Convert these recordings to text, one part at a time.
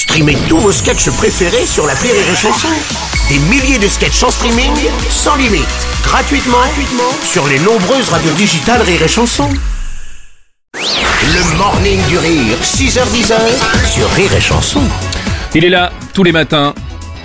Streamez tous vos sketchs préférés sur la Rire et Chanson. Des milliers de sketchs en streaming, sans limite, gratuitement, gratuitement sur les nombreuses radios digitales Rire et Chanson. Le morning du rire, 6h10 sur Rire et Chanson. Il est là tous les matins.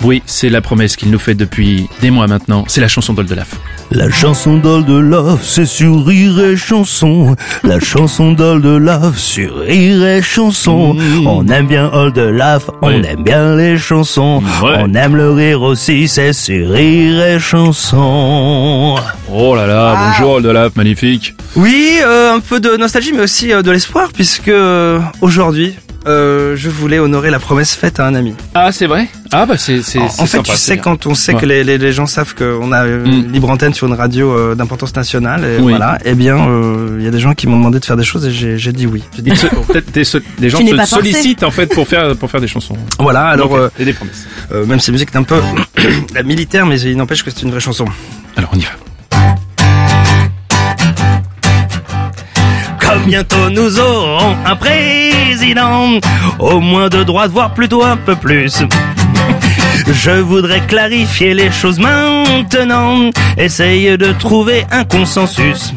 Oui, c'est la promesse qu'il nous fait depuis des mois maintenant. C'est la chanson d'Oldelaf. La chanson d'Oldelaf, c'est sur Rire et Chanson. La chanson d'Oldelaf, sur Rire et Chanson. On aime bien Oldelaf, on Ouais. aime bien les chansons. Ouais. On aime le rire aussi, c'est sur Rire et Chanson. Oh là là, bonjour Oldelaf, magnifique. Oui, euh, un peu de nostalgie, mais aussi euh, de l'espoir, puisque euh, aujourd'hui, euh, je voulais honorer la promesse faite à un ami. Ah, c'est vrai? Ah bah c'est c'est En, en fait, sympa, tu sais, bien. quand on sait Ouais. que les, les, les gens savent qu'on a euh, Mm. une libre antenne sur une radio euh, d'importance nationale, et Oui. voilà, eh bien, euh, il y a des gens qui m'ont demandé de faire des choses et j'ai j'ai dit oui. J'ai dit Peut-être des, des gens te sollicitent en fait pour faire pour faire des chansons. Voilà, alors, euh, et des promesses. euh, même si la musique est un peu militaire, mais il n'empêche que c'est une vraie chanson. Alors on y va. Bientôt nous aurons un président, au moins de droite, voire plutôt un peu plus. Je voudrais clarifier les choses maintenant, essayer de trouver un consensus.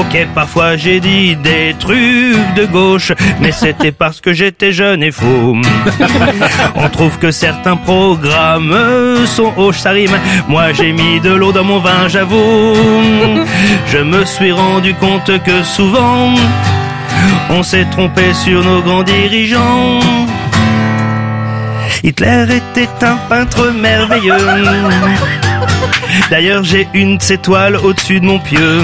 Ok, parfois j'ai dit des trucs de gauche, mais c'était parce que j'étais jeune et fou. On trouve que certains programmes sont hoches, ça rime. Moi j'ai mis de l'eau dans mon vin, j'avoue. Je me suis rendu compte que souvent, on s'est trompé sur nos grands dirigeants. Hitler était un peintre merveilleux. D'ailleurs, j'ai une de ses toiles au-dessus de mon pieu.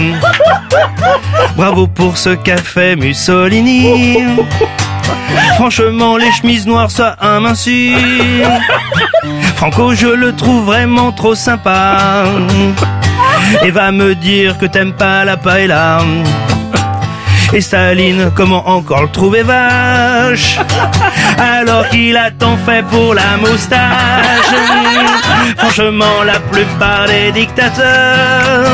Bravo pour ce fait Mussolini. Franchement, les chemises noires, ça amincit. Franco, je le trouve vraiment trop sympa. Et va me dire que t'aimes pas la paella. Et Staline, comment encore le trouver vache? Alors qu'il a tant fait pour la moustache Franchement, la plupart des dictateurs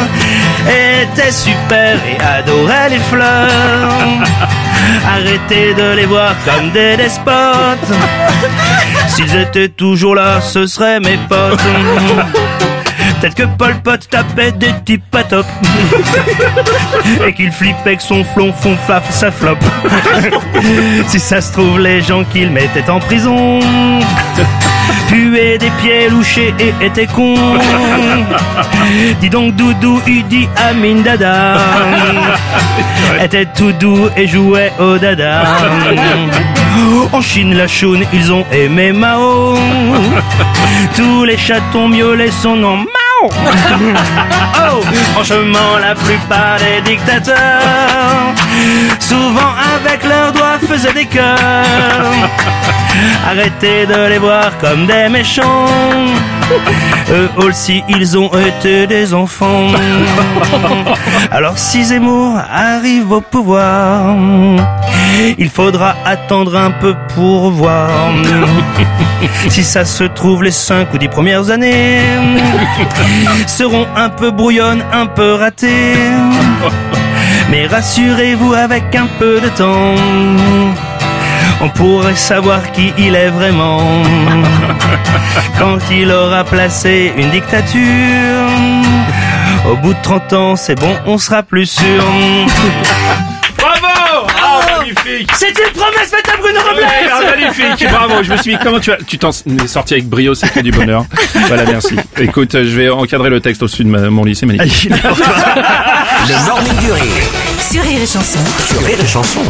étaient super et adoraient les fleurs. Arrêtez de les voir comme des despotes. S'ils étaient toujours là, ce seraient mes potes. Peut-être que Pol Pot tapait des types pas top Et qu'il flippait que son flon fond flaf sa flop Si ça se trouve les gens qu'il mettait en prison Puaient des pieds louchés et étaient cons Dis donc Doudou Udi Amin Dada. Était tout doux et jouait au dada. En Chine la choune ils ont aimé Mao. Tous les chatons miaulaient son nom Mao Oh, franchement, la plupart des dictateurs, souvent avec leurs doigts, faisaient des cœurs. Arrêtez de les voir comme des méchants. Eux aussi, ils ont été des enfants. Alors si Zemmour arrive au pouvoir, il faudra attendre un peu pour voir. Si ça se trouve, les cinq ou dix premières années seront un peu brouillonnes, un peu ratées. Mais rassurez-vous, avec un peu de temps, on pourrait savoir qui il est vraiment. Quand il aura placé une dictature, au bout de 30 ans, c'est bon, on sera plus sûr. Bravo Ah magnifique C'est une promesse faite à Bruno Robles Ouais, ah, magnifique, bravo. Je me suis dit comment tu as, tu t'en es sorti avec brio, c'est que du bonheur. Voilà, merci. Écoute, je vais encadrer le texte au-dessus de ma- mon lit, c'est magnifique. Le morning du rire Sur Rire et Chanson. sur Rire et Chanson.